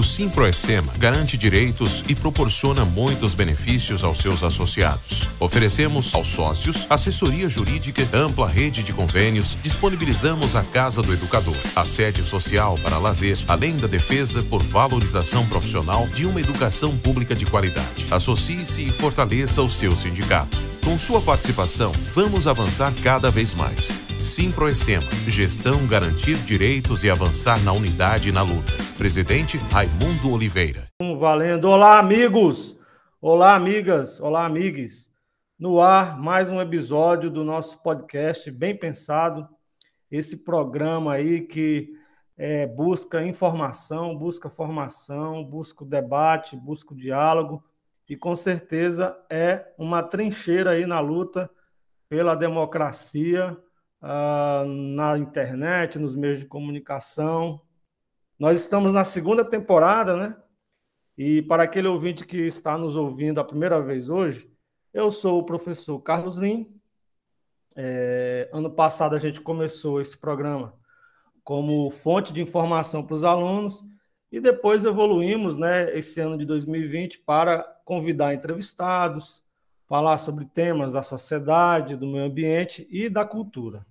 O Simproecema garante direitos e proporciona muitos benefícios aos seus associados. Oferecemos aos sócios assessoria jurídica, ampla rede de convênios, disponibilizamos a Casa do Educador, a sede social para lazer, além da defesa por valorização profissional de uma educação pública de qualidade. Associe-se e fortaleça o seu sindicato. Com sua participação, vamos avançar cada vez mais. Simproecema, gestão garantir direitos e avançar na unidade e na luta. Presidente Raimundo Oliveira. Valendo. Olá, amigos! Olá, amigas! Olá, amigues! No ar, mais um episódio do nosso podcast Bem Pensado. Esse programa aí que é, busca informação, busca formação, busca debate, busca diálogo e com certeza é uma trincheira aí na luta pela democracia uh, na internet, nos meios de comunicação. Nós estamos na segunda temporada, né? E para aquele ouvinte que está nos ouvindo a primeira vez hoje, eu sou o professor Carlos Lim. É, ano passado a gente começou esse programa como fonte de informação para os alunos e depois evoluímos, né, esse ano de 2020 para convidar entrevistados, falar sobre temas da sociedade, do meio ambiente e da cultura.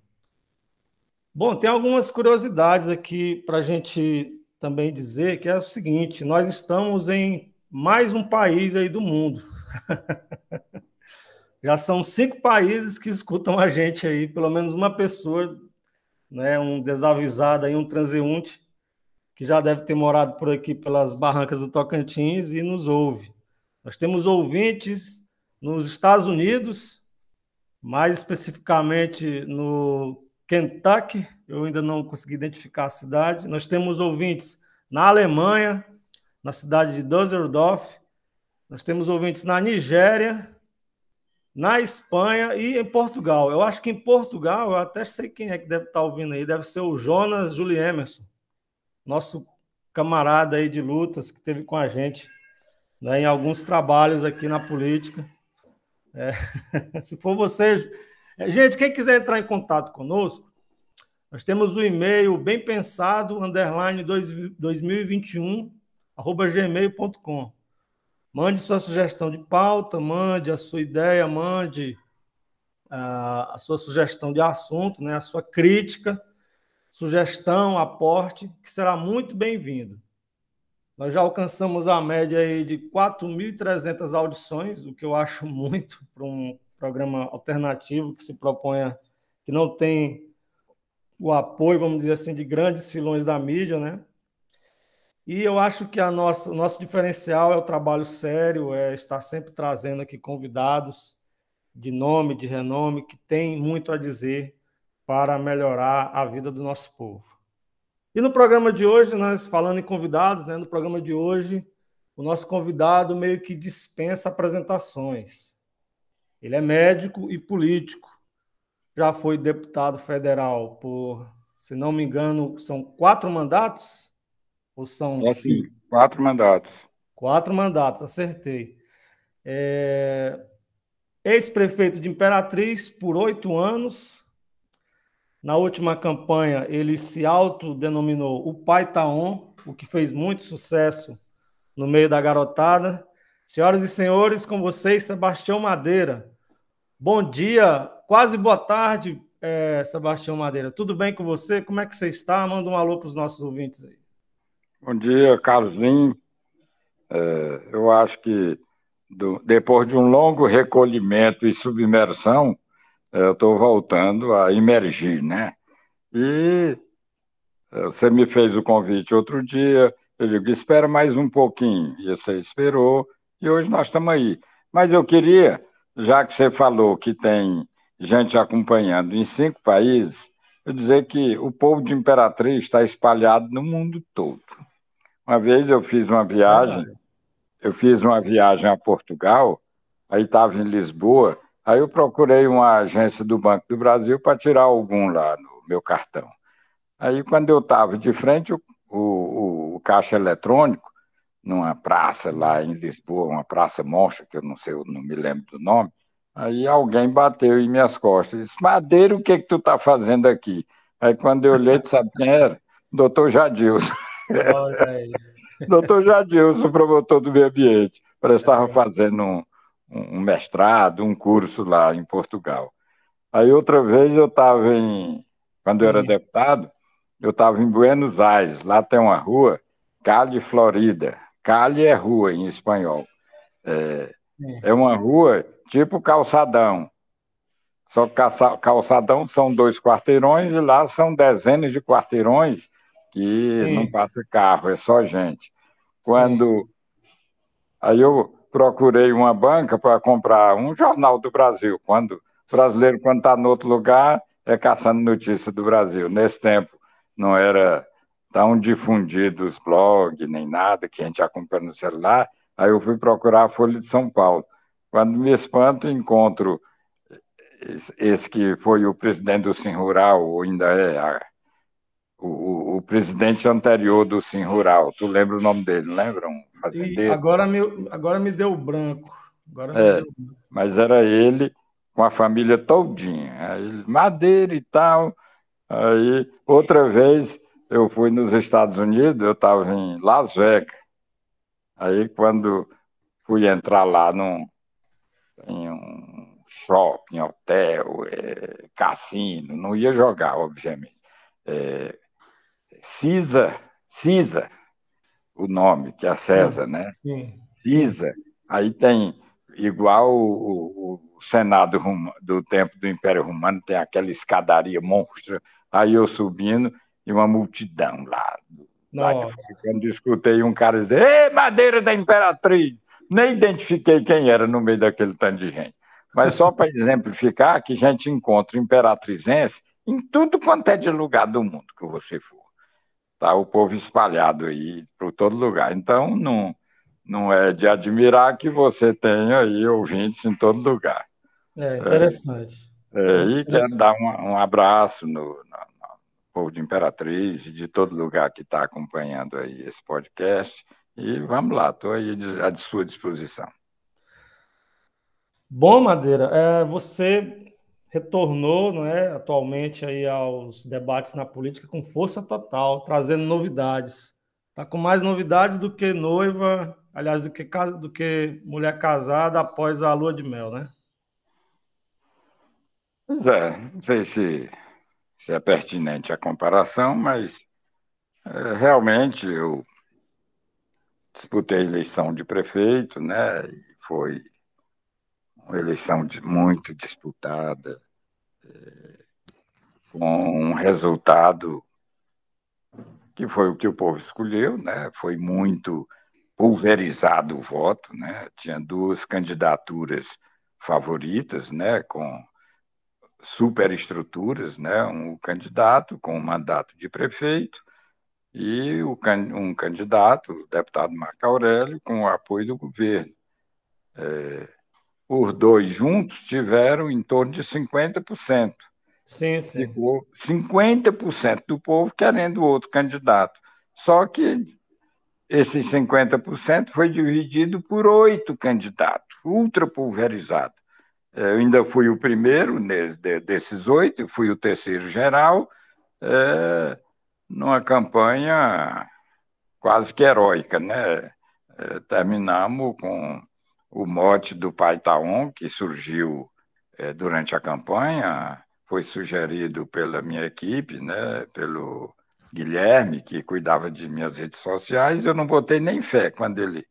Bom, tem algumas curiosidades aqui para a gente também dizer que é o seguinte: nós estamos em mais um país aí do mundo. Já são cinco países que escutam a gente aí, pelo menos uma pessoa, né, um desavisado aí, um transeunte que já deve ter morado por aqui pelas barrancas do Tocantins e nos ouve. Nós temos ouvintes nos Estados Unidos, mais especificamente no Kentucky, eu ainda não consegui identificar a cidade. Nós temos ouvintes na Alemanha, na cidade de Düsseldorf. Nós temos ouvintes na Nigéria, na Espanha e em Portugal. Eu acho que em Portugal, eu até sei quem é que deve estar ouvindo aí, deve ser o Jonas Julie Emerson nosso camarada aí de lutas que teve com a gente né, em alguns trabalhos aqui na política. É, se for você. Gente, quem quiser entrar em contato conosco, nós temos o e-mail bem pensado, underline 2021, arroba gmail.com. Mande sua sugestão de pauta, mande a sua ideia, mande a, a sua sugestão de assunto, né, a sua crítica sugestão, aporte, que será muito bem-vindo. Nós já alcançamos a média aí de 4.300 audições, o que eu acho muito para um programa alternativo que se proponha, que não tem o apoio, vamos dizer assim, de grandes filões da mídia, né? E eu acho que a nossa, o nosso diferencial é o trabalho sério, é estar sempre trazendo aqui convidados de nome, de renome, que tem muito a dizer para melhorar a vida do nosso povo. E no programa de hoje, nós falando em convidados, né, no programa de hoje, o nosso convidado meio que dispensa apresentações. Ele é médico e político. Já foi deputado federal por, se não me engano, são quatro mandatos? Ou são é sim, quatro mandatos. Quatro mandatos, acertei. É... Ex-prefeito de Imperatriz por oito anos, na última campanha, ele se autodenominou o Pai Taon, o que fez muito sucesso no meio da garotada. Senhoras e senhores, com vocês, Sebastião Madeira. Bom dia, quase boa tarde, é, Sebastião Madeira. Tudo bem com você? Como é que você está? Manda um alô para os nossos ouvintes aí. Bom dia, Carlos Lim. É, eu acho que do, depois de um longo recolhimento e submersão, eu estou voltando a emergir, né? E eh, você me fez o convite outro dia, eu digo, espera mais um pouquinho, e você esperou, e hoje nós estamos aí. Mas eu queria, já que você falou que tem gente acompanhando em cinco países, eu dizer que o povo de Imperatriz está espalhado no mundo todo. Uma vez eu fiz uma viagem, eu fiz uma viagem a Portugal, aí estava em Lisboa, Aí eu procurei uma agência do Banco do Brasil para tirar algum lá no meu cartão. Aí, quando eu estava de frente, o, o, o, caixa eletrônico, numa praça lá em Lisboa, uma praça monstra, que eu não sei, eu não me lembro do nome, aí alguém bateu em minhas costas e disse, Madeira, o que, que tu está fazendo aqui? Aí, quando eu olhei, tu sabe quem era? Doutor Jadilson. Doutor Jadilson, promotor do meio ambiente, parece que estava fazendo um, um mestrado, um curso lá em Portugal. Aí outra vez eu estava em. Quando Sim. eu era deputado, eu estava em Buenos Aires, lá tem uma rua, Cali Florida. Cali é rua em espanhol. É, é. é uma rua tipo calçadão. Só que calçadão são dois quarteirões e lá são dezenas de quarteirões que Sim. não passa carro, é só gente. Quando. Sim. Aí eu procurei uma banca para comprar um jornal do Brasil. Quando o brasileiro, quando está em outro lugar, é caçando notícia do Brasil. Nesse tempo, não era tão difundido os blogs, nem nada, que a gente acompanha no celular. Aí eu fui procurar a Folha de São Paulo. Quando me espanto, encontro esse que foi o presidente do Sim Rural, ou ainda é a, o, o, presidente anterior do Sim Rural. Tu lembra o nome dele, lembra? Um fazendeiro. agora me, agora me deu branco. Agora é, deu branco. Mas era ele com a família todinha. Aí, madeira e tal. Aí, outra vez, eu fui nos Estados Unidos, eu estava em Las Vegas. Aí, quando fui entrar lá num, em um shopping, hotel, é, cassino, não ia jogar, obviamente. É, Cisa, Cisa, o nome, que é a César, né? Sim. Cisa. Aí tem, igual o, o Senado do tempo do Império Romano, tem aquela escadaria monstra. Aí eu subindo e uma multidão lá. lá de, quando escutei um cara dizer: Ei, madeira da Imperatriz! Nem identifiquei quem era no meio daquele tanto de gente. Mas só para exemplificar que a gente encontra imperatrizense em tudo quanto é de lugar do mundo que você for. Tá o povo espalhado aí por todo lugar. Então, não, não é de admirar que você tenha aí ouvintes em todo lugar. É interessante. É, é, e quero dar um, um abraço no, no, povo de Imperatriz e de todo lugar que está acompanhando aí esse podcast. E vamos lá, estou aí à sua disposição. Bom, Madeira, é, você retornou não é, atualmente aí aos debates na política com força total, trazendo novidades. Está com mais novidades do que noiva, aliás, do que, do que mulher casada após a lua de mel, né? Pois é, não sei se, se é pertinente a comparação, mas é, realmente eu disputei a eleição de prefeito, né? E foi uma eleição muito disputada, é, com um resultado que foi o que o povo escolheu, né? Foi muito pulverizado o voto, né? Tinha duas candidaturas favoritas, né? Com superestruturas, né? Um candidato com um mandato de prefeito e um candidato, o deputado Marco Aurélio, com o apoio do governo. É, os dois juntos tiveram em torno de 50%. Sim, sim. Ficou 50% do povo querendo outro candidato. Só que esses 50% foi dividido por oito candidatos, ultra pulverizado. É, eu ainda fui o primeiro desses oito, fui o terceiro geral, é, numa campanha quase que heróica, né? É, terminamos com o mote do Pai Taon, que surgiu é, durante a campanha, foi sugerido pela minha equipe, né, pelo Guilherme, que cuidava de minhas redes sociais, eu não botei nem fé quando ele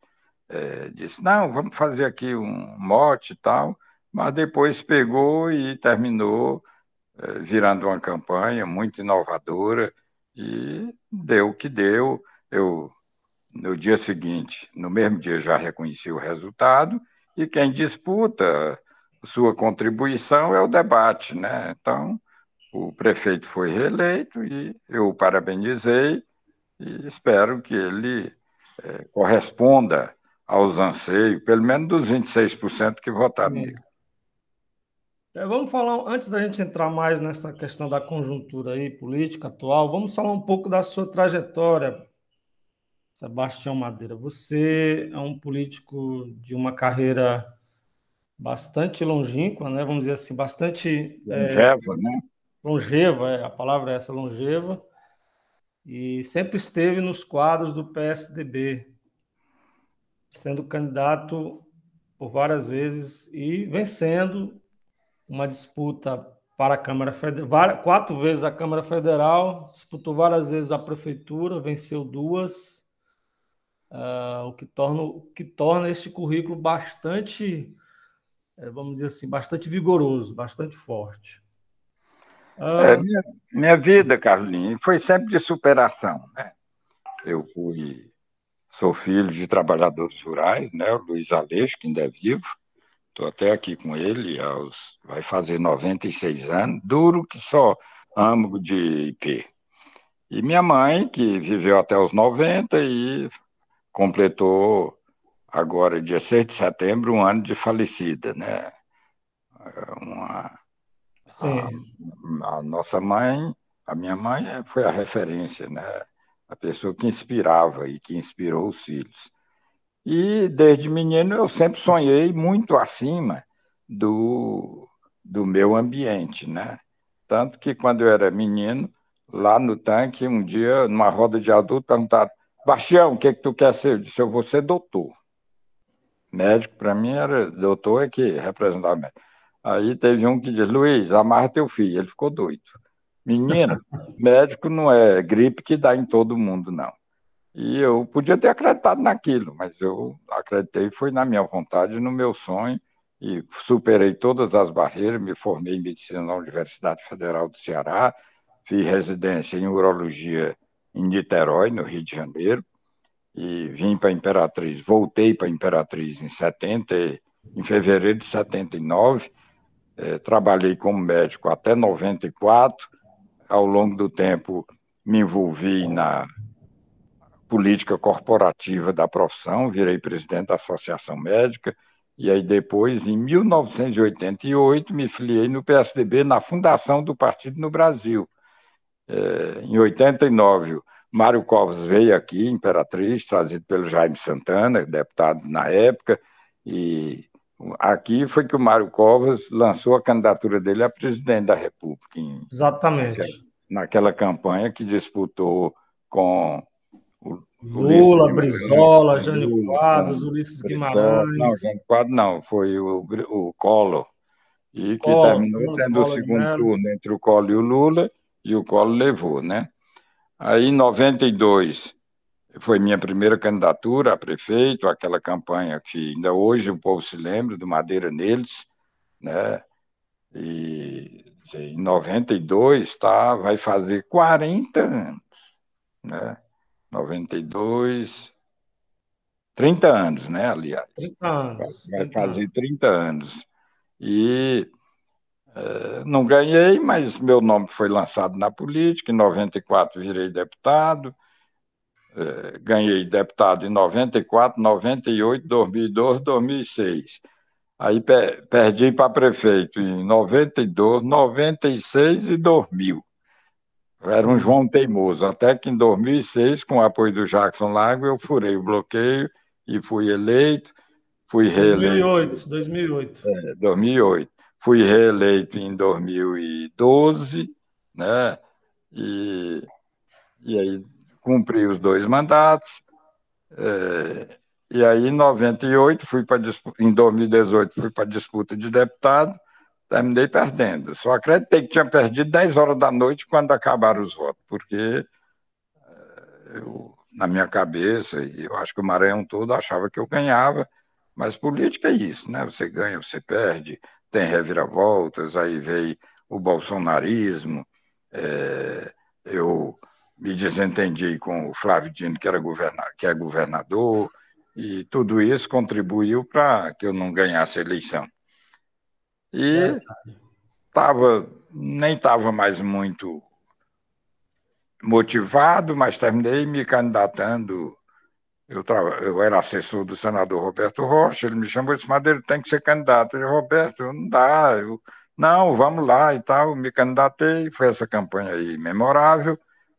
é, disse, não, vamos fazer aqui um mote e tal, mas depois pegou e terminou é, virando uma campanha muito inovadora e deu o que deu. Eu no dia seguinte, no mesmo dia, já reconheci o resultado, e quem disputa sua contribuição é o debate. Né? Então, o prefeito foi reeleito e eu o parabenizei e espero que ele é, corresponda aos anseios, pelo menos dos 26% que votaram nele. É, vamos falar, antes da gente entrar mais nessa questão da conjuntura aí, política atual, vamos falar um pouco da sua trajetória Sebastião Madeira, você é um político de uma carreira bastante longínqua, né? Vamos dizer assim, bastante é, longeva, é, né? Longeva, é, a palavra é essa, longeva. e sempre esteve nos quadros do PSDB, sendo candidato por várias vezes e vencendo uma disputa para a Câmara Federal, quatro vezes a Câmara Federal, disputou várias vezes a prefeitura, venceu duas, uh, o que torna que torna este currículo bastante, eh, vamos dizer assim, bastante vigoroso, bastante forte. Uh... É, minha, minha vida, Carlinhos, foi sempre de superação, né? Eu fui sou filho de trabalhadores rurais, né? O Luiz Aleixo, que ainda é vivo, Estou até aqui com ele, aos, vai fazer 96 anos, duro que só âmago de IP. E minha mãe, que viveu até os 90 e completou agora, dia 6 de setembro, um ano de falecida, né? Uma, Sim. A, a nossa mãe, a minha mãe foi a referência, né? A pessoa que inspirava e que inspirou os filhos. E desde menino eu sempre sonhei muito acima do, do meu ambiente, né? Tanto que quando eu era menino, lá no tanque, um dia, numa roda de adulto, perguntaram: Bastião, o que, é que tu quer ser? Eu disse: Eu vou ser doutor. Médico, para mim, era doutor é que representava médico. Aí teve um que disse: Luiz, amarra teu filho. Ele ficou doido. Menino, médico não é gripe que dá em todo mundo, não. E eu podia ter acreditado naquilo, mas eu acreditei, foi na minha vontade, no meu sonho, e superei todas as barreiras, me formei em medicina na Universidade Federal do Ceará, fiz residência em urologia em Niterói, no Rio de Janeiro, e vim para Imperatriz, voltei para Imperatriz em 70, em fevereiro de 79, eh, trabalhei como médico até 94, ao longo do tempo me envolvi na política corporativa da profissão, virei presidente da Associação Médica, e aí depois, em 1988, me filiei no PSDB na fundação do partido no Brasil. É, em 89, Mário Covas veio aqui, Imperatriz, trazido pelo Jaime Santana, deputado na época, e aqui foi que o Mário Covas lançou a candidatura dele a presidente da República. Em, Exatamente. Naquela, naquela campanha que disputou com Lula, Brizola, Jânio Quadros, Ulisses Guimarães. Não, Jânio Quadros não, foi o, o Collor. E que Collor, terminou tendo o segundo turno entre o Collor e o Lula, e o Collor levou, né? Aí, em 92, foi minha primeira candidatura a prefeito, aquela campanha que ainda hoje o povo se lembra, do Madeira Neles, né? E em 92, tá, vai fazer 40 anos, né? 92, 30 anos, né, aliás. 30 anos. Vai, vai fazer 30 anos. E é, não ganhei, mas meu nome foi lançado na política. Em 94 virei deputado. É, ganhei deputado em 94, 98, 2002, 2006. Aí perdi para prefeito em 92, 96 e 2000. Era um João teimoso, até que em 2006, com o apoio do Jackson Lago, eu furei o bloqueio e fui eleito, fui reeleito. 2008, 2008. É, 2008. Fui reeleito em 2012, né? E, e aí cumpri os dois mandatos. É, e aí, em 98, fui para em 2018, fui para a disputa de deputado terminei perdendo. Só acreditei que tinha perdido 10 horas da noite quando acabaram os votos, porque eh, eu, na minha cabeça, e eu acho que o Maranhão todo achava que eu ganhava, mas política é isso, né? Você ganha, você perde, tem reviravoltas, aí veio o bolsonarismo, é, eu me desentendi com o Flávio Dino, que, era que é governador, e tudo isso contribuiu para que eu não ganhasse a eleição. E tava, nem estava mais muito motivado, mas terminei me candidatando. Eu, eu era assessor do senador Roberto Rocha, ele me chamou e disse, Madeira, tem que ser candidato. Eu disse, Roberto, não dá. Eu, não, vamos lá e tal. Me candidatei, foi essa campanha aí memorável,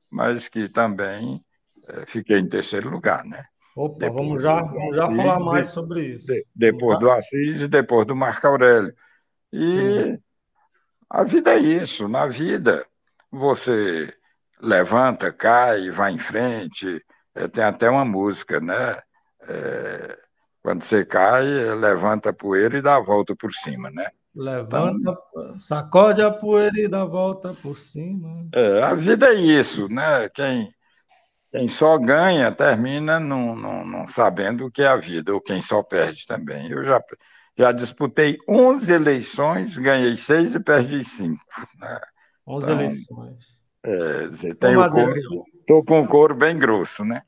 mas que também é, fiquei em terceiro lugar, né? Opa, depois vamos já, vamos já falar mais sobre isso. De, depois do Assis e depois do Marco Aurélio. E Sim. a vida é isso. Na vida, você levanta, cai, vai em frente. É, tem até uma música, né? É, quando você cai, levanta a poeira e dá a volta por cima, né? Levanta, então, sacode a poeira e dá a volta por cima. É, a vida é isso, né? Quem, quem só ganha termina não, não, não sabendo o que é a vida, ou quem só perde também. Eu já, já disputei 11 eleições, ganhei seis e perdi cinco. Né? 11 então, eleições. É, tem o couro, tô com o couro bem grosso, né?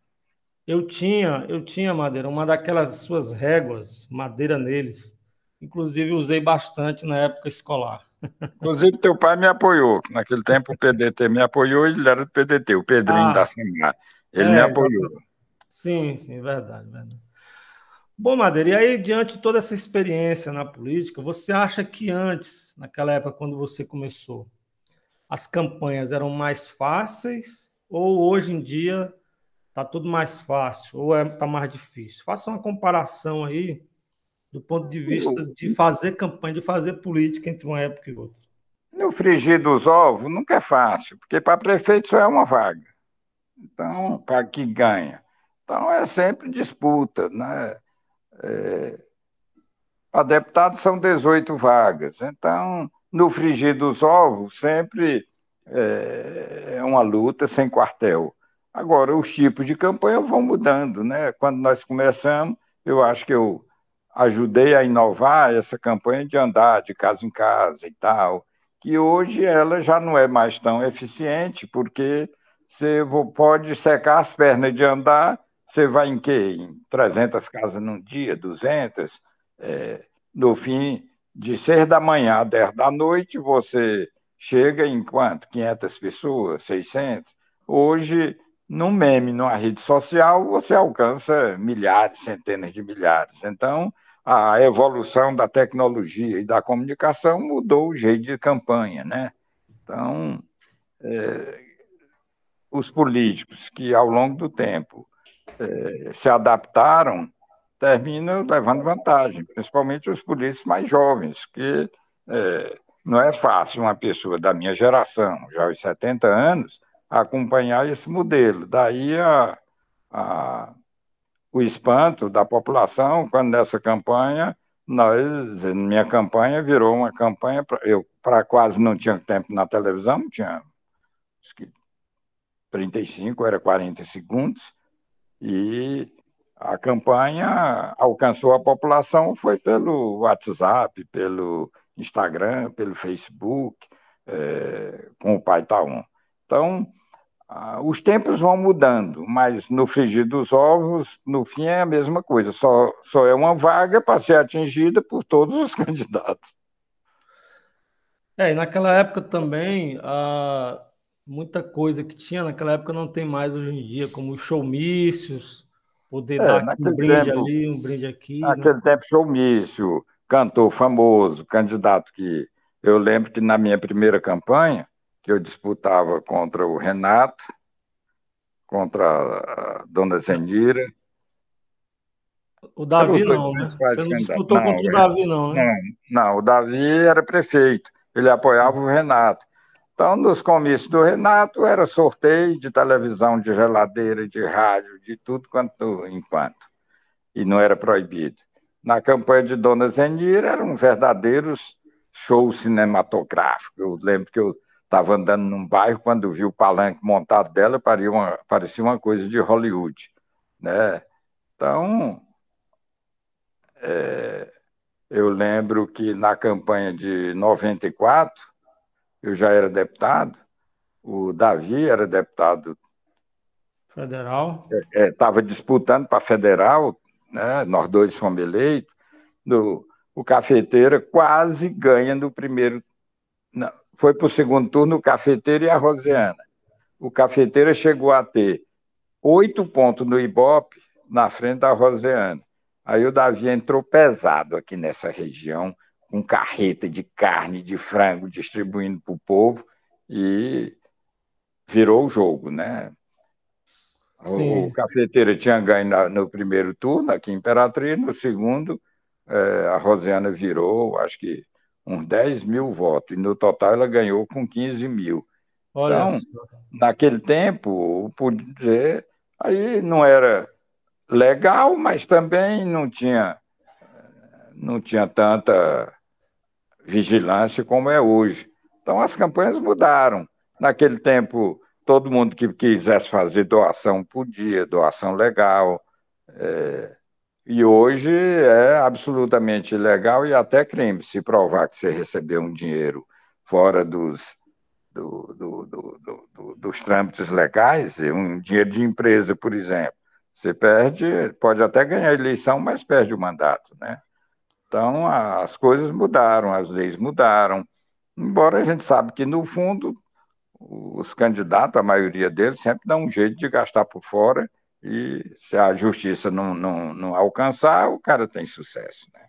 Eu tinha, eu tinha, Madeira, uma daquelas suas réguas, madeira neles. Inclusive, usei bastante na época escolar. Inclusive, teu pai me apoiou. Naquele tempo, o PDT me apoiou e ele era do PDT, o Pedrinho ah, da Samar. Ele é, me apoiou. Exatamente. Sim, sim, verdade, verdade. Bom, Madeira, e aí, diante de toda essa experiência na política, você acha que antes, naquela época, quando você começou, as campanhas eram mais fáceis ou hoje em dia está tudo mais fácil ou está é, tá mais difícil? Faça uma comparação aí do ponto de vista de fazer campanha, de fazer política entre uma época e outra. No frigir dos ovos nunca é fácil, porque para prefeito só é uma vaga. Então, para que ganha. Então, é sempre disputa. Né? É... Para deputado são 18 vagas. Então, no frigir dos ovos, sempre é, é uma luta sem quartel. Agora, os tipos de campanha vão mudando. Né? Quando nós começamos, eu acho que eu ajudei a inovar essa campanha de andar de casa em casa e tal, que hoje ela já não é mais tão eficiente, porque você pode secar as pernas de andar, você vai em quê? Em 300 casas num dia, 200? É, no fim, de 6 da manhã a 10 da noite, você chega em quanto? 500 pessoas, 600? Hoje, no meme, numa rede social, você alcança milhares, centenas de milhares. Então, a evolução da tecnologia e da comunicação mudou o jeito de campanha, né? Então, é, os políticos que, ao longo do tempo, é, se adaptaram, terminam levando vantagem, principalmente os políticos mais jovens, que é, não é fácil uma pessoa da minha geração, já aos 70 anos, acompanhar esse modelo. Daí a, a o espanto da população quando nessa campanha nós minha campanha virou uma campanha pra, eu para quase não tinha tempo na televisão tinha acho que 35 era 40 segundos e a campanha alcançou a população foi pelo WhatsApp pelo Instagram pelo Facebook é, com o pai Taon então ah, os tempos vão mudando, mas no frigir dos ovos, no fim é a mesma coisa, só, só é uma vaga para ser atingida por todos os candidatos. É, e naquela época também, ah, muita coisa que tinha naquela época não tem mais hoje em dia, como showmícios, poder é, dar um brinde tempo, ali, um brinde aqui. Né? Naquele né? tempo, showmício, cantor famoso, candidato que eu lembro que na minha primeira campanha, que eu disputava contra o Renato, contra a dona Zenira. O Davi não, né? Você não disputou não, contra o Davi, não, né? Não, não, o Davi era prefeito, ele apoiava o Renato. Então, nos comícios do Renato, era sorteio de televisão, de geladeira, de rádio, de tudo quanto enquanto. E não era proibido. Na campanha de Dona Zenira, eram verdadeiros shows cinematográficos. Eu lembro que eu Estava andando num bairro, quando vi o palanque montado dela, parecia uma, parecia uma coisa de Hollywood. Né? Então, é, eu lembro que na campanha de 94, eu já era deputado, o Davi era deputado federal, estava é, é, disputando para federal, né? nós dois fomos eleitos, no, o Cafeteira quase ganha no primeiro, não, foi para o segundo turno o Cafeteiro e a Rosiana. O Cafeteira chegou a ter oito pontos no Ibope na frente da Rosiana. Aí o Davi entrou pesado aqui nessa região, com carreta de carne, de frango, distribuindo para o povo, e virou o jogo, né? Sim. O Cafeteira tinha ganho no primeiro turno, aqui em Imperatriz, no segundo, é, a Rosiana virou, acho que uns 10 mil votos, e no total ela ganhou com 15 mil. Olha então, naquele tempo, dizer, aí não era legal, mas também não tinha, não tinha tanta vigilância como é hoje. Então as campanhas mudaram. Naquele tempo, todo mundo que quisesse fazer doação podia, doação legal. É, e hoje é absolutamente ilegal e até crime se provar que você recebeu um dinheiro fora dos, do, do, do, dos trâmites legais, um dinheiro de empresa, por exemplo. Você perde, pode até ganhar a eleição, mas perde o mandato, né? Então, as coisas mudaram, as leis mudaram, embora a gente sabe que, no fundo, os candidatos, a maioria deles, sempre dão um jeito de gastar por fora e se a justiça não, não, não alcançar, o cara tem sucesso, né?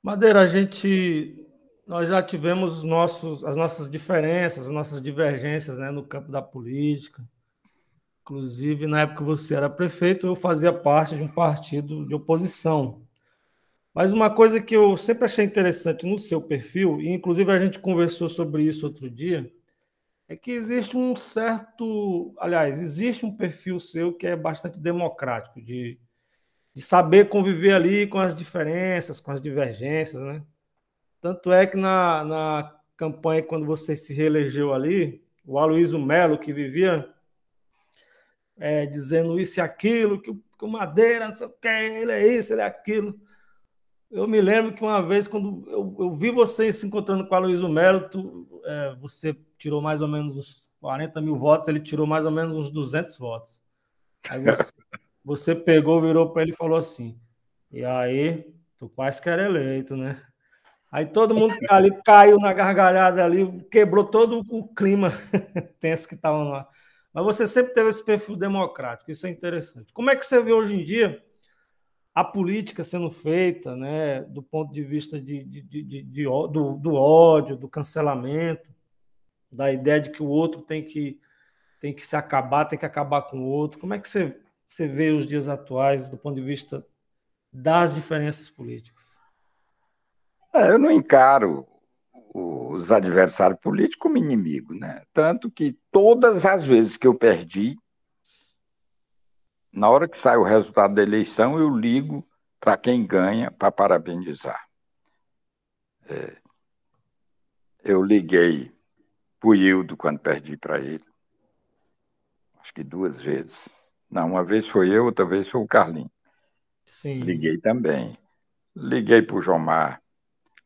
Madeira, a gente nós já tivemos nossos, as nossas diferenças, as nossas divergências né, no campo da política. Inclusive, na época que você era prefeito, eu fazia parte de um partido de oposição. Mas uma coisa que eu sempre achei interessante no seu perfil, e inclusive a gente conversou sobre isso outro dia, é que existe um certo. Aliás, existe um perfil seu que é bastante democrático, de, de saber conviver ali com as diferenças, com as divergências, né? Tanto é que na, na campanha, quando você se reelegeu ali, o Aloysio Melo, que vivia é, dizendo isso e aquilo, que, que o Madeira, não sei o que, ele é isso, ele é aquilo. Eu me lembro que uma vez, quando eu, eu vi você se encontrando com o Aloysio Melo, tu, é, você tirou mais ou menos uns 40 mil votos, ele tirou mais ou menos uns 200 votos. Aí você, você pegou, virou para ele e falou assim: e aí, tu quase que era eleito, né? Aí todo mundo ali caiu na gargalhada ali, quebrou todo o clima tenso que estava lá. Mas você sempre teve esse perfil democrático, isso é interessante. Como é que você vê hoje em dia a política sendo feita, né, do ponto de vista de, de, de, de do, do, ódio, do cancelamento, da ideia de que o outro tem que, tem que se acabar, tem que acabar com o outro? Como é que você, você vê os dias atuais do ponto de vista das diferenças políticas? É, eu não encaro os adversários políticos como inimigo, né? Tanto que todas as vezes que eu perdi, na hora que sai o resultado da eleição, eu ligo para quem ganha para parabenizar. É, eu liguei para o Hildo quando perdi para ele. Acho que duas vezes. Não, uma vez foi eu, outra vez foi o Carlinhos. Sim. Liguei também. Liguei para o Jomar.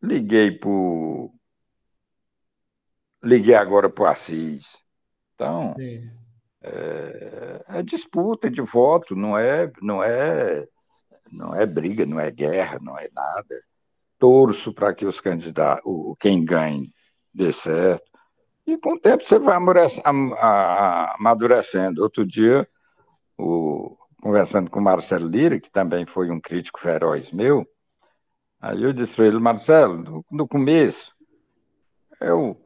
Liguei para Liguei agora para o Assis. Então, é, é, disputa de voto, não é, não é, não é briga, não é guerra, não é nada. Torço para que os candidatos, o, quem ganhe, dê certo. E com o tempo você vai amadurecendo. Outro dia, o, conversando com o Marcelo Lira, que também foi um crítico feroz meu, Aí eu disse para ele, Marcelo, no, no começo, eu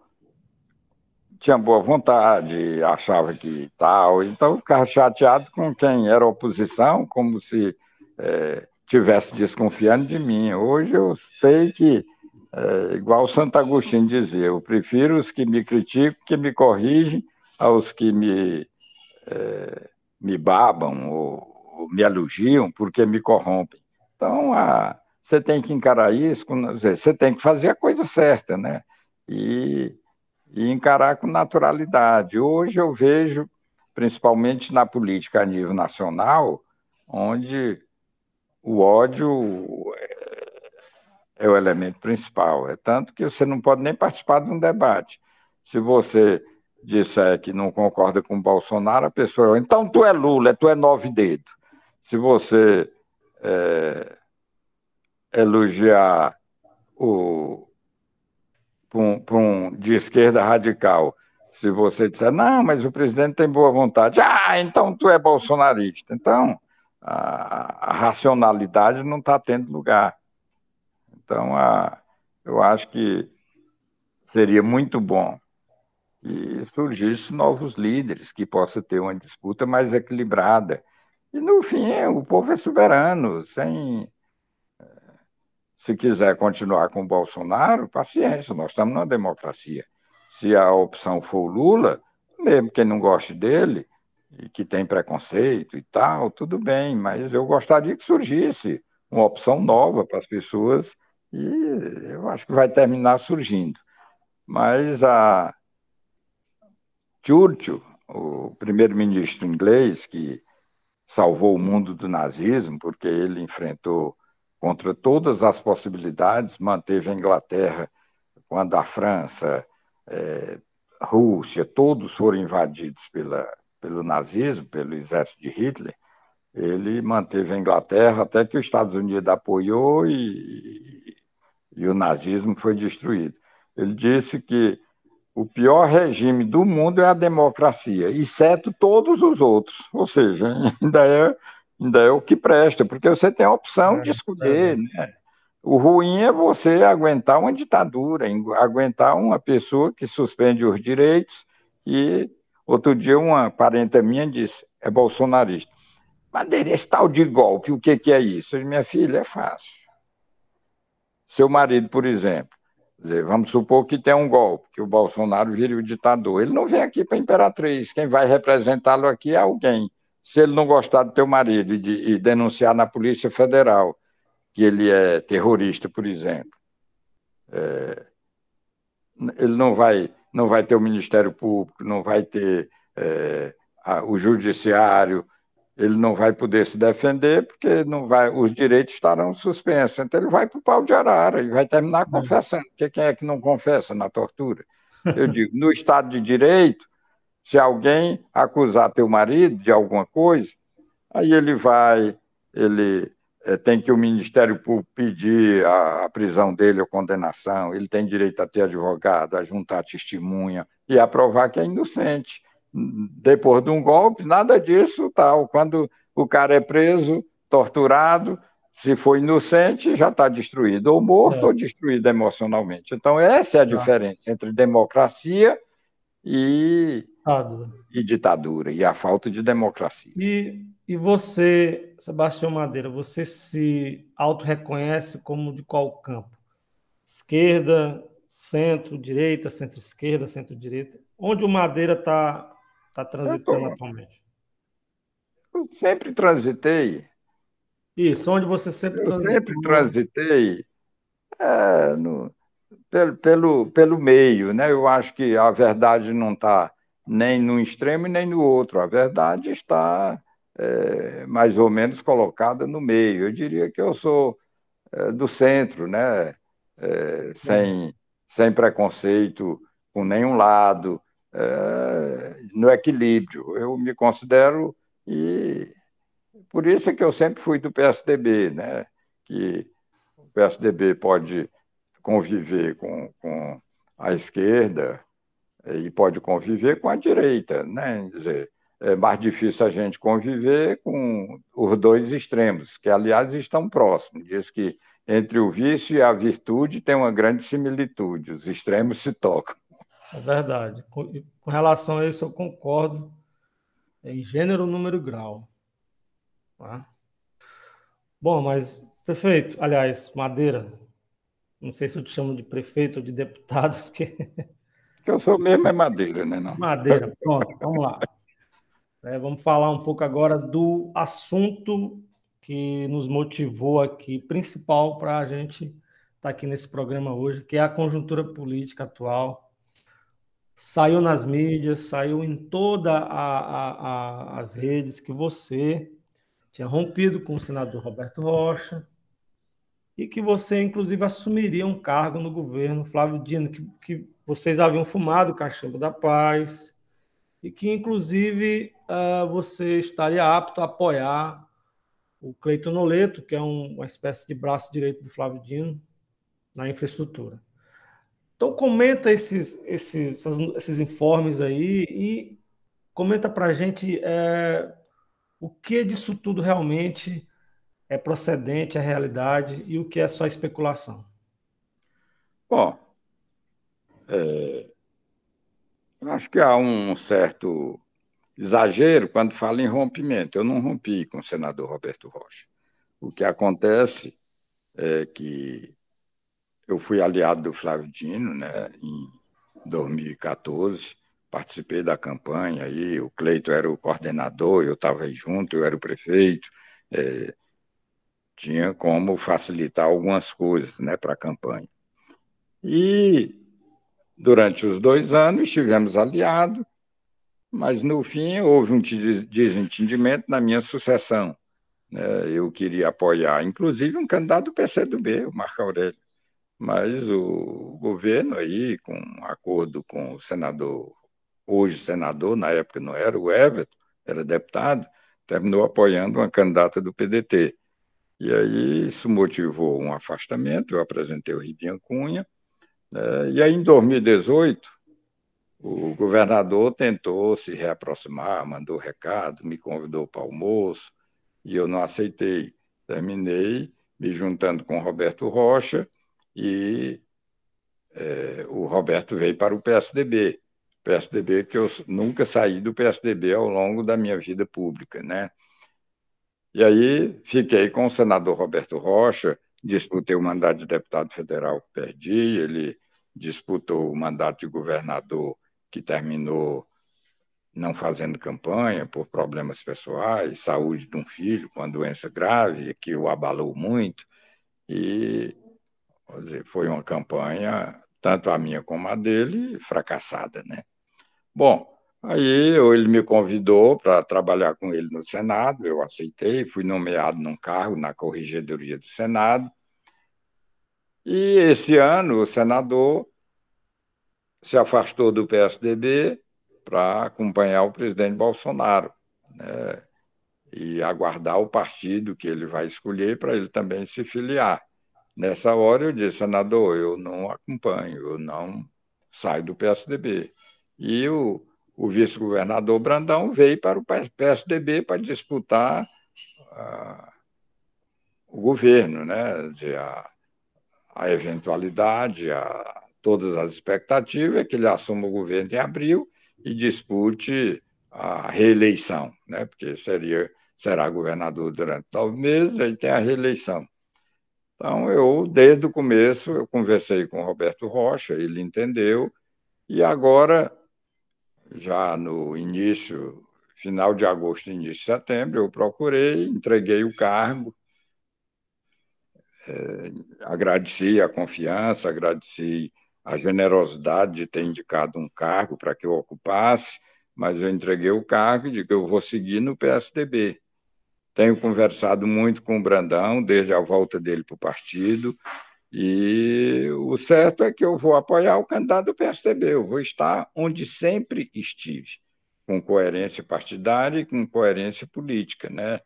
tinha boa vontade, achava que tal, então ficava chateado com quem era oposição, como se é, tivesse desconfiando de mim. Hoje eu sei que, é, igual Santo Agostinho dizia, eu prefiro os que me criticam, que me corrigem, aos que me, é, me babam ou, ou me elogiam porque me corrompem. Então, a, você tem que encarar isso, você tem que fazer a coisa certa, né? E, e encarar com naturalidade. Hoje eu vejo, principalmente na política a nível nacional, onde o ódio é o elemento principal. É tanto que você não pode nem participar de um debate. Se você disser que não concorda com o Bolsonaro, a pessoa, então tu é Lula, tu é nove dedos. Se você é, elogiar o um, um, de esquerda radical. Se você disser, não, mas o presidente tem boa vontade, ah, então tu é bolsonarista. Então, a, a racionalidade não está tendo lugar. Então, a, eu acho que seria muito bom que surgissem novos líderes, que possa ter uma disputa mais equilibrada. E, no fim, o povo é soberano, sem se quiser continuar com o Bolsonaro, paciência, nós estamos numa democracia. se a opção for Lula, mesmo quem não goste dele e que tem preconceito e tal, tudo bem, mas eu gostaria que surgisse uma opção nova para as pessoas e eu acho que vai terminar surgindo. Mas a Churchill, o primeiro-ministro inglês que salvou o mundo do nazismo, porque ele enfrentou contra todas as possibilidades, manteve a Inglaterra quando a França, é, Rússia, todos foram invadidos pela, pelo nazismo, pelo exército de Hitler, ele manteve a Inglaterra até que os Estados Unidos apoiou e, e o nazismo foi destruído. Ele disse que o pior regime do mundo é a democracia, exceto todos os outros. Ou seja, ainda é, ainda é o que presta, porque você tem a opção é, de escolher. É. Né? O ruim é você aguentar uma ditadura, aguentar uma pessoa que suspende os direitos. E outro dia uma parenta minha disse, é bolsonarista. Madeira, esse tal de golpe, o que, que é isso? Minha filha, é fácil. Seu marido, por exemplo, dizer, vamos supor que tem um golpe, que o Bolsonaro vire o ditador. Ele não vem aqui para a Imperatriz, quem vai representá-lo aqui é alguém. Se ele não gostar do teu marido e, de, e denunciar na Polícia Federal que ele é terrorista, por exemplo, é, ele não vai, não vai ter o Ministério Público, não vai ter é, a, o Judiciário, ele não vai poder se defender porque não vai, os direitos estarão suspensos. Então ele vai para o pau de arara e vai terminar uhum. confessando. Porque quem é que não confessa na tortura? Eu digo, no Estado de Direito, se alguém acusar teu marido de alguma coisa, aí ele vai, ele é, tem que o Ministério Público pedir a, a prisão dele ou condenação, ele tem direito a ter advogado, a juntar testemunha e a provar que é inocente depois de um golpe, nada disso tal. Quando o cara é preso, torturado, se for inocente, já está destruído, ou morto é. ou destruído emocionalmente. Então, essa é a tá. diferença entre democracia e, e ditadura, e a falta de democracia. E, e você, Sebastião Madeira, você se auto-reconhece como de qual campo? Esquerda, centro, direita, centro-esquerda, centro-direita? Onde o Madeira está está transitando atualmente? Eu sempre transitei. Isso, onde você sempre eu transitou? Sempre transitei é, no, pelo, pelo, pelo meio, né? Eu acho que a verdade não está nem no extremo nem no outro. A verdade está é, mais ou menos colocada no meio. Eu diria que eu sou é, do centro, né? É, sem, sem preconceito com nenhum lado, é, no equilíbrio. Eu me considero e por isso é que eu sempre fui do PSDB, né? Que o PSDB pode conviver com, com a esquerda e pode conviver com a direita, né? Quer dizer, é mais difícil a gente conviver com os dois extremos, que aliás estão próximos. Diz que entre o vício e a virtude tem uma grande similitude, os extremos se tocam. É verdade. Com, relação a isso, eu concordo em gênero, número grau. Tá? Bom, mas prefeito, aliás, Madeira, não sei se eu te chamo de prefeito ou de deputado, porque. Que eu sou mesmo é Madeira, né? Não? Madeira, pronto, vamos lá. É, vamos falar um pouco agora do assunto que nos motivou aqui, principal para a gente estar tá aqui nesse programa hoje, que é a conjuntura política atual saiu nas mídias, saiu em todas as redes que você tinha rompido com o senador Roberto Rocha e que você, inclusive, assumiria um cargo no governo Flávio Dino, que, que vocês haviam fumado o cachimbo da paz e que, inclusive, uh, você estaria apto a apoiar o Cleiton Noleto, que é um, uma espécie de braço direito do Flávio Dino na infraestrutura. Então comenta esses, esses, esses informes aí e comenta para a gente é, o que disso tudo realmente é procedente, é realidade e o que é só especulação. Bom, é, acho que há um certo exagero quando fala em rompimento. Eu não rompi com o senador Roberto Rocha. O que acontece é que eu fui aliado do Flávio Dino né, em 2014, participei da campanha aí, o Cleito era o coordenador, eu estava junto, eu era o prefeito, é, tinha como facilitar algumas coisas né, para a campanha. E durante os dois anos estivemos aliados, mas no fim houve um desentendimento na minha sucessão. Né? Eu queria apoiar, inclusive, um candidato do PCdoB, o Marco Aurélio, mas o governo aí, com acordo com o senador, hoje senador, na época não era, o Everton, era deputado, terminou apoiando uma candidata do PDT. E aí isso motivou um afastamento, eu apresentei o Ribinha Cunha? E aí em 2018 o governador tentou se reaproximar, mandou recado, me convidou para almoço, e eu não aceitei. Terminei me juntando com Roberto Rocha, e é, o Roberto veio para o PSDB. PSDB que eu nunca saí do PSDB ao longo da minha vida pública, né? E aí fiquei com o senador Roberto Rocha, disputei o mandato de deputado federal, perdi, ele disputou o mandato de governador, que terminou não fazendo campanha por problemas pessoais, saúde de um filho com uma doença grave que o abalou muito. E dizer, foi uma campanha, tanto a minha como a dele, fracassada. Né? Bom, Aí ele me convidou para trabalhar com ele no Senado, eu aceitei, fui nomeado num cargo na Corregedoria do Senado. E esse ano o senador se afastou do PSDB para acompanhar o presidente Bolsonaro né? e aguardar o partido que ele vai escolher para ele também se filiar. Nessa hora eu disse, senador, eu não acompanho, eu não saio do PSDB. E o o vice-governador Brandão veio para o PSDB para disputar uh, o governo, né? Dizer, a, a eventualidade, a, todas as expectativas é que ele assuma o governo em abril e dispute a reeleição, né? porque seria, será governador durante nove meses, aí tem a reeleição. Então, eu, desde o começo, eu conversei com o Roberto Rocha, ele entendeu, e agora já no início, final de agosto, início de setembro, eu procurei, entreguei o cargo, é, agradeci a confiança, agradeci a generosidade de ter indicado um cargo para que eu ocupasse, mas eu entreguei o cargo e digo que eu vou seguir no PSDB. Tenho conversado muito com o Brandão desde a volta dele para o partido, e o certo é que eu vou apoiar o candidato do PSDB, eu vou estar onde sempre estive, com coerência partidária e com coerência política. Né?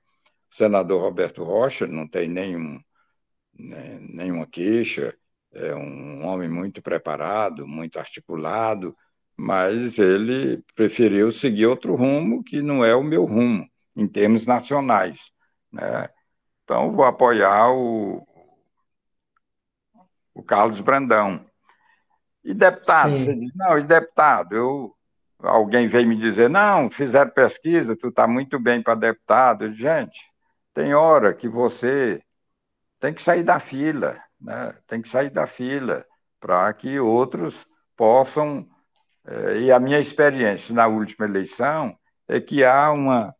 O senador Roberto Rocha não tem nenhum, né, nenhuma queixa, é um homem muito preparado, muito articulado, mas ele preferiu seguir outro rumo que não é o meu rumo, em termos nacionais. Né? Então, vou apoiar o, o Carlos Brandão. E deputado, você diz, não, e deputado, eu, alguém veio me dizer, não, fizeram pesquisa, tu está muito bem para deputado. Eu, gente, tem hora que você tem que sair da fila, né? tem que sair da fila para que outros possam. Eh, e a minha experiência na última eleição é que há uma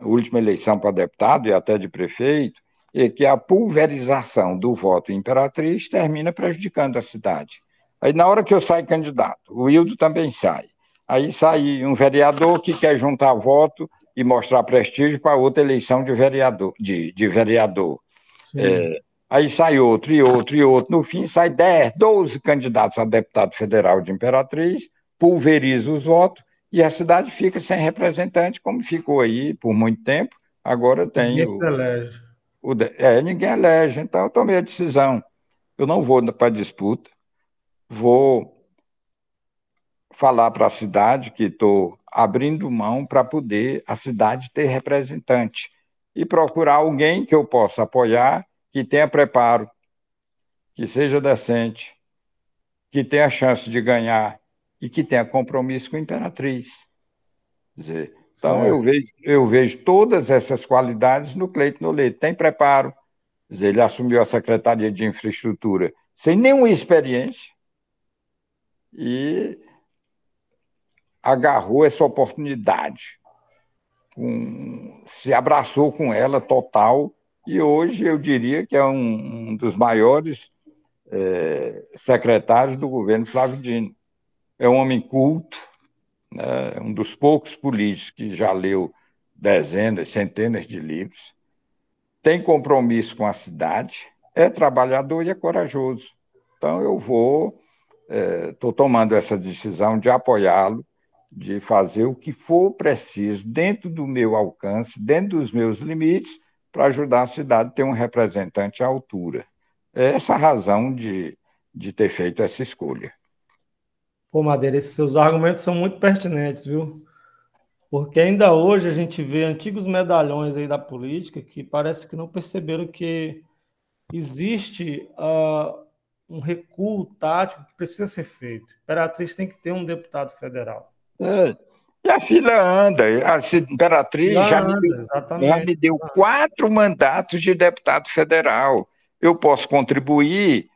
última eleição para deputado e até de prefeito, e que a pulverização do voto imperatriz termina prejudicando a cidade. Aí, na hora que eu saio candidato, o Wildo também sai. Aí sai um vereador que quer juntar voto e mostrar prestígio para outra eleição de vereador. De, de vereador. É, aí sai outro e outro e outro. No fim, sai 10, 12 candidatos a deputado federal de Imperatriz, pulveriza os votos e a cidade fica sem representante, como ficou aí por muito tempo. Agora tem. Esse o... elege. O. É, ninguém elege, então eu tomei a decisão. Eu não vou para a disputa, vou falar para a cidade que estou abrindo mão para poder a cidade ter representante e procurar alguém que eu possa apoiar, que tenha preparo, que seja decente, que tenha chance de ganhar e que tenha compromisso com a Imperatriz. Quer dizer, então, eu vejo, eu vejo todas essas qualidades no Cleiton Noleto. Tem preparo. Ele assumiu a Secretaria de Infraestrutura sem nenhuma experiência e agarrou essa oportunidade, com, se abraçou com ela total, e hoje eu diria que é um, um dos maiores é, secretários do governo Flávio Dino. É um homem culto, né, um dos poucos políticos que já leu dezenas, centenas de livros, tem compromisso com a cidade, é trabalhador e é corajoso. Então, eu vou, estou é, tomando essa decisão de apoiá-lo, de fazer o que for preciso, dentro do meu alcance, dentro dos meus limites, para ajudar a cidade a ter um representante à altura. É essa a razão de, de ter feito essa escolha. Pô, Madeira, esses seus argumentos são muito pertinentes, viu? Porque ainda hoje a gente vê antigos medalhões aí da política que parece que não perceberam que existe uh, um recuo tático que precisa ser feito. A Imperatriz tem que ter um deputado federal. É. E a fila anda. A Imperatriz já, já, me deu, já, me deu, quatro mandatos de deputado federal. Eu posso contribuir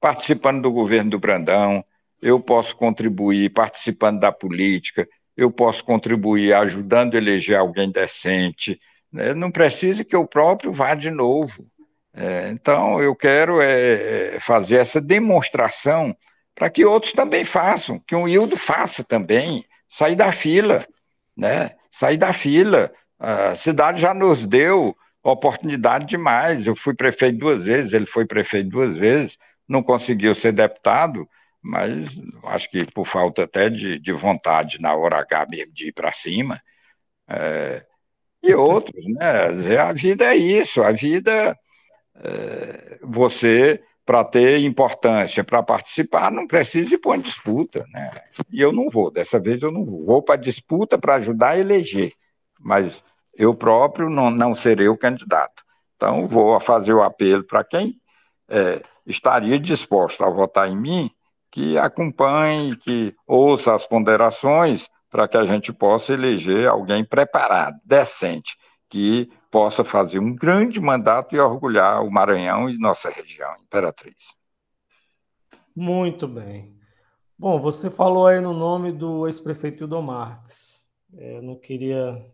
participando do governo do Brandão, eu posso contribuir participando da política, eu posso contribuir ajudando a eleger alguém decente. Né? Não precisa que eu próprio vá de novo. É, então, eu quero é, é fazer essa demonstração para que outros também façam, que o Hildo faça também, sair da fila, né? sair da fila. A cidade já nos deu oportunidade demais. Eu fui prefeito duas vezes, ele foi prefeito duas vezes, não conseguiu ser deputado, mas acho que por falta até de, de vontade na hora H mesmo de ir para cima. É, e outros, né? A vida é isso, a vida, é, você, para ter importância, para participar, não precisa ir para uma disputa, né? E eu não vou, dessa vez eu não vou. Vou para a disputa para ajudar a eleger, mas eu próprio não, não serei o candidato. Então, vou fazer o apelo para quem é, estaria disposto a votar em mim, que acompanhe, que ouça as ponderações, para que a gente possa eleger alguém preparado, decente, que possa fazer um grande mandato e orgulhar o Maranhão e nossa região, Imperatriz. Muito bem. Bom, você falou aí no nome do ex-prefeito Hildo Marques. É, eu não queria,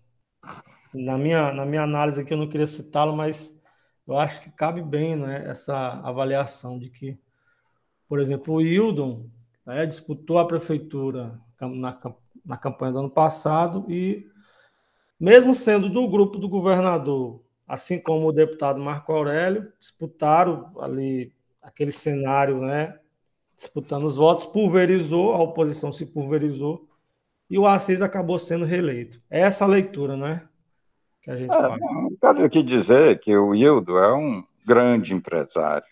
na minha, na minha análise aqui, eu não queria citá-lo, mas eu acho que cabe bem né, essa avaliação de que por exemplo, o Hildon né, disputou a prefeitura na, na campanha do ano passado e, mesmo sendo do grupo do governador, assim como o deputado Marco Aurélio, disputaram ali aquele cenário, né, disputando os votos, pulverizou, a oposição se pulverizou e o Assis acabou sendo reeleito. É essa a leitura, né? Que a gente é, faz. Quero aqui dizer que o Hildo é um grande empresário,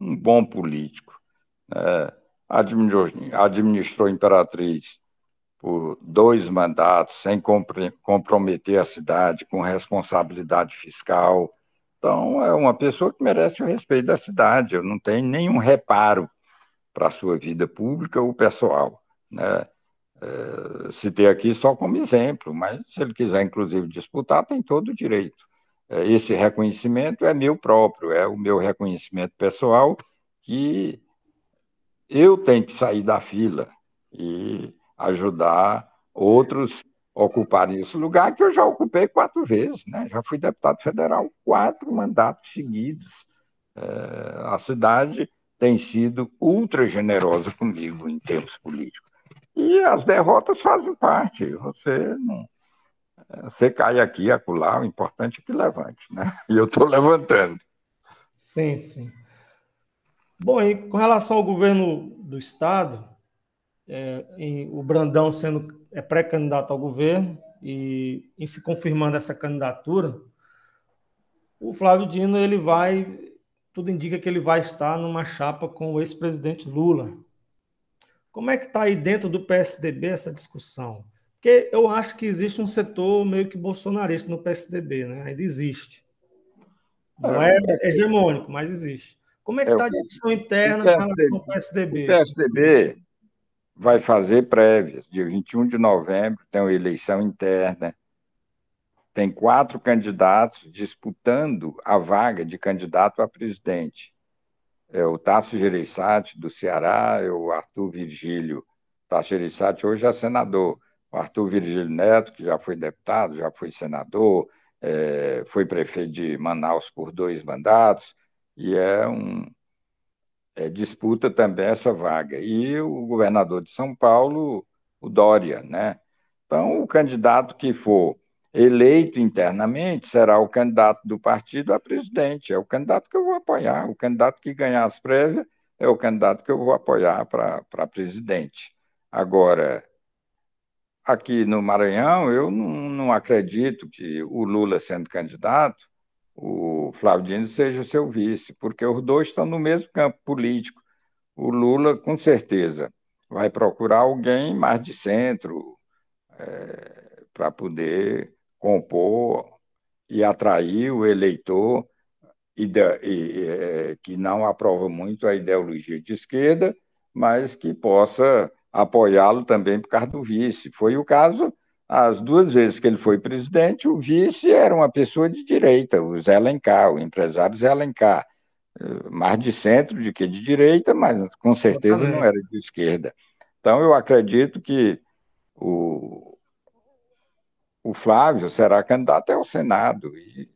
um bom político né, administrou, administrou a Imperatriz por dois mandatos, sem comprometer a cidade, com responsabilidade fiscal. Então, é uma pessoa que merece o respeito da cidade. Eu não tenho nenhum reparo para a sua vida pública ou pessoal. Né? É, citei aqui só como exemplo, mas se ele quiser, inclusive, disputar, tem todo o direito. É, esse reconhecimento é meu próprio, é o meu reconhecimento pessoal que eu tenho que sair da fila e ajudar outros a ocuparem esse lugar que eu já ocupei quatro vezes, né? Já fui deputado federal quatro mandatos seguidos. É, a cidade tem sido ultra generosa comigo em termos políticos. E as derrotas fazem parte. Você não, você cai aqui, acolá, o importante é que levante, né? E eu estou levantando. Sim, sim. Bom, e com relação ao governo do Estado, é, em, o Brandão sendo é pré-candidato ao governo e em se confirmando essa candidatura, o Flávio Dino ele vai, tudo indica que ele vai estar numa chapa com o ex-presidente Lula. Como é que está aí dentro do PSDB essa discussão? Porque eu acho que existe um setor meio que bolsonarista no PSDB, né? Ainda existe. Não é, é hegemônico, mas existe. Como é que está é, a discussão interna PSDB, com relação ao PSDB? O PSDB vai fazer prévias. Dia 21 de novembro tem uma eleição interna. Tem quatro candidatos disputando a vaga de candidato a presidente. É o Tasso Gereissati, do Ceará, é o Arthur Virgílio, Tachirissati hoje é senador. O Arthur Virgílio Neto, que já foi deputado, já foi senador, é, foi prefeito de Manaus por dois mandatos, e é um. É, disputa também essa vaga. E o governador de São Paulo, o Dória, né? Então, o candidato que for eleito internamente será o candidato do partido a presidente. É o candidato que eu vou apoiar. O candidato que ganhar as prévias é o candidato que eu vou apoiar para presidente. Agora, aqui no Maranhão, eu não, não, acredito que o Lula sendo candidato, o Flávio Dino seja seu vice, porque os dois estão no mesmo campo político. O Lula, com certeza, vai procurar alguém mais de centro é, para poder compor e atrair o eleitor e, e, é, que não aprova muito a ideologia de esquerda, mas que possa apoiá-lo também por causa do vice. Foi o caso, as duas vezes que ele foi presidente, o vice era uma pessoa de direita, o Zé Alencar, o empresário Zé Alencar, eh, mais de centro do que de direita, mas com certeza não era de esquerda. Então, eu acredito que o, o Flávio será candidato ao Senado e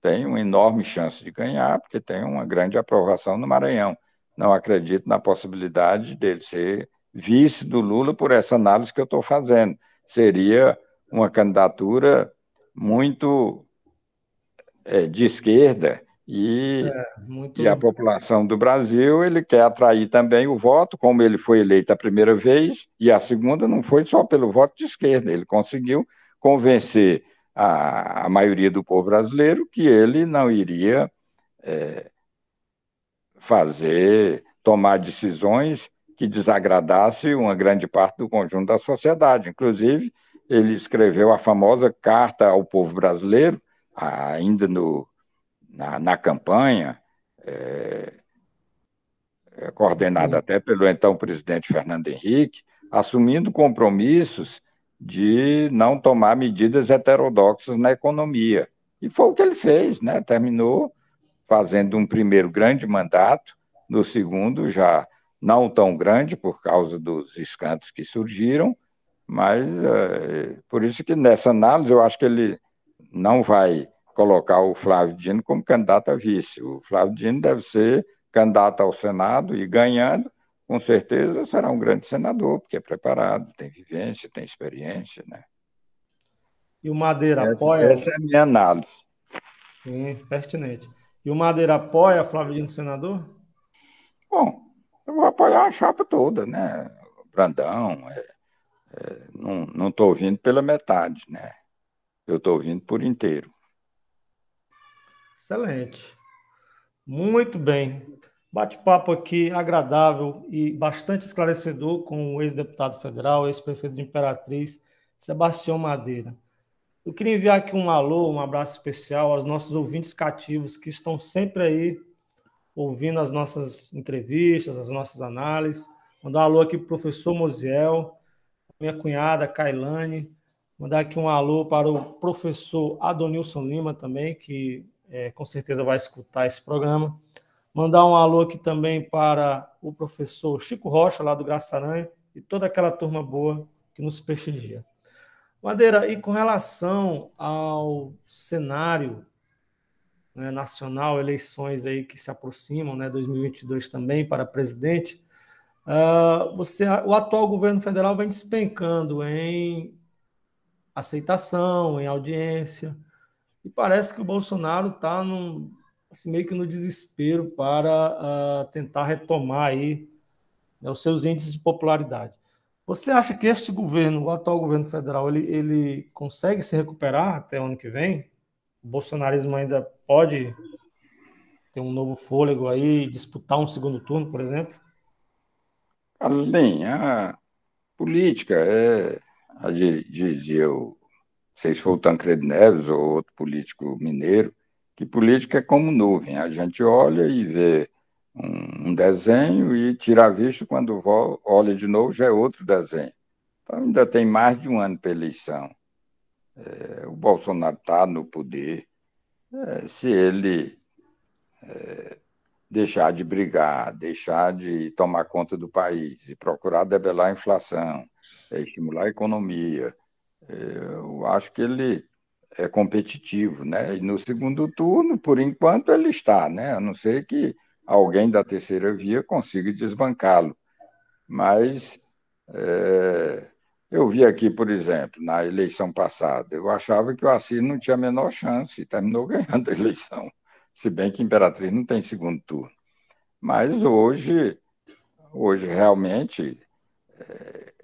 tem uma enorme chance de ganhar, porque tem uma grande aprovação no Maranhão. Não acredito na possibilidade dele ser vice do Lula por essa análise que eu estou fazendo. Seria uma candidatura muito é, de esquerda e, é, muito... e a população do Brasil ele quer atrair também o voto, como ele foi eleito a primeira vez e a segunda não foi só pelo voto de esquerda, ele conseguiu convencer a, a maioria do povo brasileiro que ele não iria é, fazer, tomar decisões que desagradasse uma grande parte do conjunto da sociedade. Inclusive, ele escreveu a famosa Carta ao Povo Brasileiro, ainda no, na, na campanha, é, é, coordenada até pelo então presidente Fernando Henrique, assumindo compromissos de não tomar medidas heterodoxas na economia. E foi o que ele fez, né? terminou fazendo um primeiro grande mandato, no segundo já não tão grande por causa dos escândalos que surgiram, mas é, por isso que nessa análise eu acho que ele não vai colocar o Flávio Dino como candidato a vice. O Flávio Dino deve ser candidato ao Senado e ganhando, com certeza será um grande senador, porque é preparado, tem vivência, tem experiência, né? E o Madeira essa, apoia? Essa é a minha análise. Sim, pertinente. E o Madeira apoia Flávio Dino senador? Bom, eu vou apoiar a chapa toda, né? Brandão, é, é, não estou ouvindo pela metade, né? Eu estou ouvindo por inteiro. Excelente. Muito bem. Bate-papo aqui agradável e bastante esclarecedor com o ex-deputado federal, ex-prefeito de Imperatriz, Sebastião Madeira. Eu queria enviar aqui um alô, um abraço especial aos nossos ouvintes cativos que estão sempre aí ouvindo as nossas entrevistas, as nossas análises. Mandar um alô aqui para o professor Mosiel, minha cunhada Kailane. Mandar aqui um alô para o professor Adonilson Lima também, que é, com certeza vai escutar esse programa. Mandar um alô aqui também para o professor Chico Rocha, lá do Graça Aranha, e toda aquela turma boa que nos prestigia. Madeira, e com relação ao cenário né, nacional, eleições aí que se aproximam, né, 2022 também para presidente, uh, você, o atual governo federal vem despencando em aceitação, em audiência, e parece que o Bolsonaro está assim, meio que no desespero para uh, tentar retomar aí né, os seus índices de popularidade. Você acha que este governo, o atual governo federal, ele, ele consegue se recuperar até o ano que vem? O bolsonarismo ainda pode ter um novo fôlego aí, disputar um segundo turno, por exemplo? Carlos, bem, a política é, dizia o, sei se foi o Tancredo Neves ou outro político mineiro, que política é como nuvem, a gente olha e vê um, um desenho e tira a vista, quando olha de novo já é outro desenho. Então ainda tem mais de um ano para eleição é, o Bolsonaro está no poder, é, se ele é, deixar de brigar, deixar de tomar conta do país e procurar debelar a inflação, é, estimular a economia, eu acho que ele é competitivo, né? E no segundo turno, por enquanto, ele está, né? A não ser que alguém da terceira via consiga desbancá-lo. Mas é, eu vi aqui, por exemplo, na eleição passada, eu achava que o Assis não tinha a menor chance terminou ganhando a eleição, se bem que Imperatriz não tem segundo turno. Mas hoje, hoje realmente, é,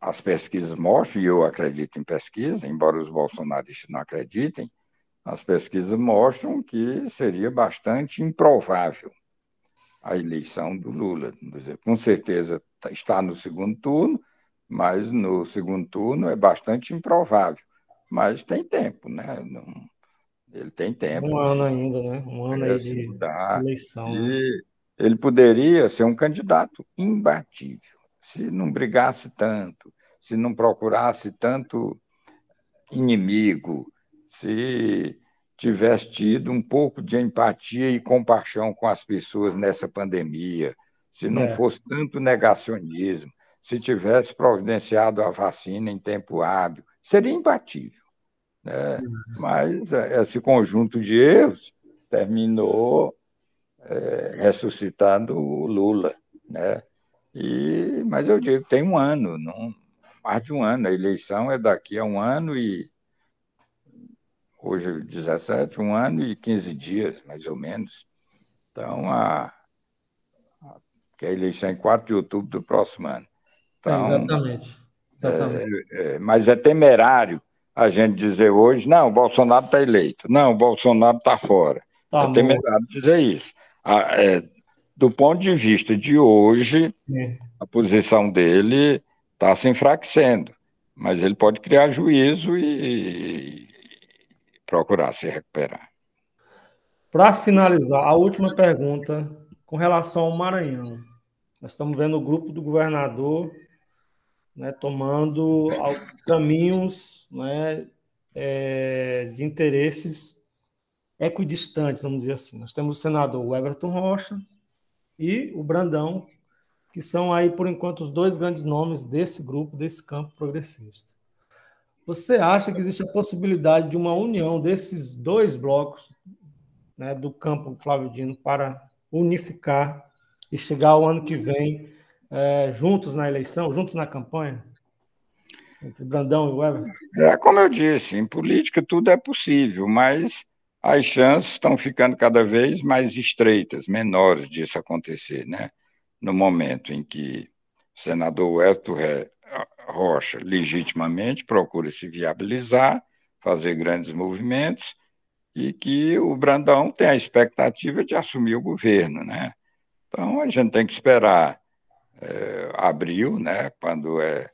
as pesquisas mostram, e eu acredito em pesquisa, embora os bolsonaristas não acreditem, as pesquisas mostram que seria bastante improvável a eleição do Lula. Com certeza está no segundo turno, mas no segundo turno é bastante improvável. Mas tem tempo, né? Não, ele tem tempo. Um ano ainda, né? Um ano aí de eleição. Né? Ele poderia ser um candidato imbatível se não brigasse tanto, se não procurasse tanto inimigo, se tivesse tido um pouco de empatia e compaixão com as pessoas nessa pandemia, se não é. fosse tanto negacionismo, se tivesse providenciado a vacina em tempo hábil, seria imbatível. Né? Uhum. Mas é, esse conjunto de erros terminou é, ressuscitando o Lula. Né? E, mas eu digo, tem um ano, não, mais de um ano. A eleição é daqui a um ano e. Hoje, 17, um ano e 15 dias, mais ou menos. Então, a, que é a eleição é em 4 de outubro do próximo ano. Então, é, exatamente. exatamente. É, é, mas é temerário a gente dizer hoje, não, o Bolsonaro está eleito, não, o Bolsonaro está fora. Tá é temerário dizer isso. A, é, do ponto de vista de hoje, é. a posição dele está se enfraquecendo, mas ele pode criar juízo e, e procurar se recuperar. Para finalizar, a última pergunta com relação ao Maranhão. Nós estamos vendo o grupo do governador né, tomando caminhos né, é, de interesses equidistantes, vamos dizer assim. Nós temos o senador Everton Rocha, e o Brandão, que são aí, por enquanto, os dois grandes nomes desse grupo, desse campo progressista. Você acha que existe a possibilidade de uma união desses dois blocos né, do campo Flávio Dino para unificar e chegar ao ano que vem é, juntos na eleição, juntos na campanha? Entre Brandão e Weber? É como eu disse, em política tudo é possível, mas as chances estão ficando cada vez mais estreitas, menores disso acontecer, né? No momento em que o senador Wellington Rocha legitimamente procura se viabilizar, fazer grandes movimentos, e que o Brandão tem a expectativa de assumir o governo, né? Então a gente tem que esperar é, abril, né? Quando é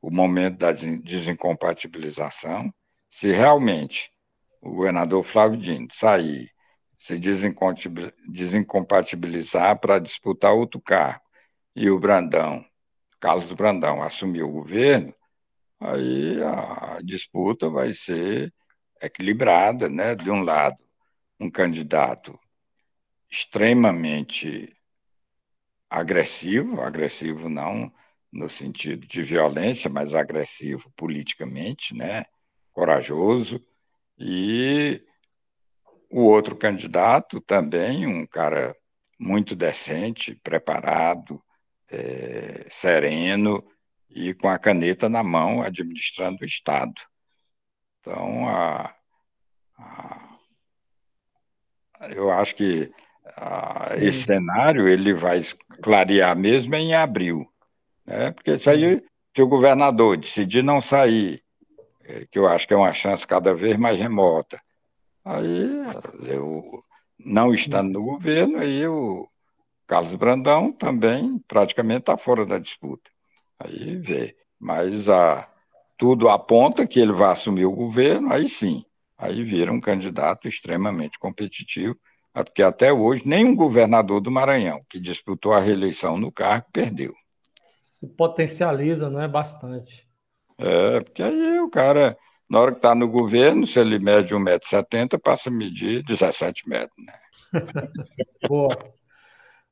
o momento da desincompatibilização, se realmente o governador Flávio Dino sair, se desincompatibilizar para disputar outro cargo, e o Brandão, Carlos Brandão, assumir o governo, aí a disputa vai ser equilibrada, né? De um lado, um candidato extremamente agressivo, agressivo não no sentido de violência, mas agressivo politicamente, né? Corajoso, e o outro candidato também, um cara muito decente, preparado, é, sereno e com a caneta na mão administrando o Estado. Então, a, a, eu acho que a, esse cenário ele vai clarear mesmo em abril, né? porque isso aí, se o governador decidir não sair é, que eu acho que é uma chance cada vez mais remota. Aí, eu, não estando no governo, aí o Carlos Brandão também praticamente está fora da disputa. Aí vê. Mas a, tudo aponta que ele vai assumir o governo, aí sim. Aí vira um candidato extremamente competitivo, porque até hoje nenhum governador do Maranhão que disputou a reeleição no cargo perdeu. Se potencializa, não é bastante. É, porque aí o cara Na hora que está no governo, se ele mede 1,70m, passa a medir 17 metros. Né? Boa.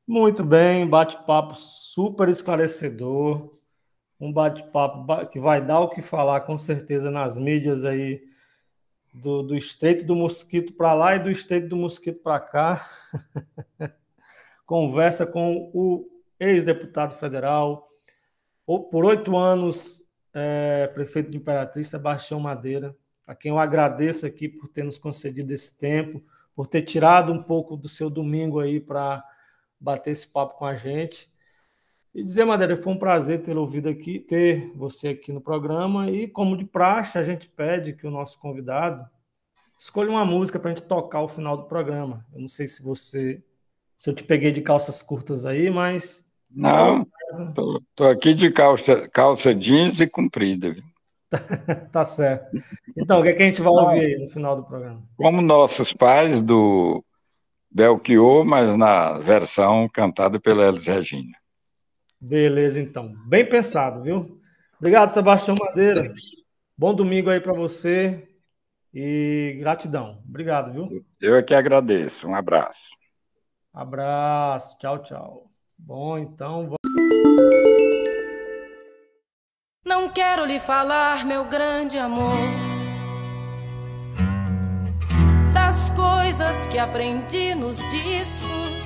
Muito bem, bate-papo super esclarecedor. Um bate-papo que vai dar o que falar com certeza nas mídias aí do, do Estreito do Mosquito para lá e do Estreito do Mosquito para cá. Conversa com o ex-deputado federal, por oito anos é, prefeito de Imperatriz, Sebastião Madeira, a quem eu agradeço aqui por ter nos concedido esse tempo, por ter tirado um pouco do seu domingo aí para bater esse papo com a gente. E dizer, Madeira, foi um prazer ter ouvido aqui, ter você aqui no programa. E, como de praxe, a gente pede que o nosso convidado escolha uma música para a gente tocar ao final do programa. Eu não sei se você. Se eu te peguei de calças curtas aí, mas. Não, estou aqui de calça, calça jeans e comprida. tá certo. Então, o que, é que a gente vai ouvir aí no final do programa? Como nossos pais, do Belchior, mas na versão cantada pela Elis Regina. Beleza, então. Bem pensado, viu? Obrigado, Sebastião Madeira. Bom domingo aí para você e gratidão. Obrigado, viu? Eu é que agradeço. Um abraço. Abraço. Tchau, tchau. Bom, então. Não quero lhe falar, meu grande amor, das coisas que aprendi nos discos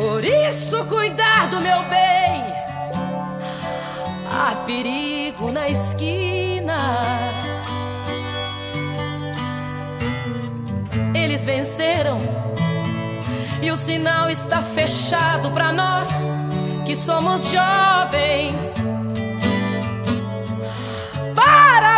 Por isso, cuidar do meu bem. Há perigo na esquina. Eles venceram e o sinal está fechado para nós que somos jovens. Para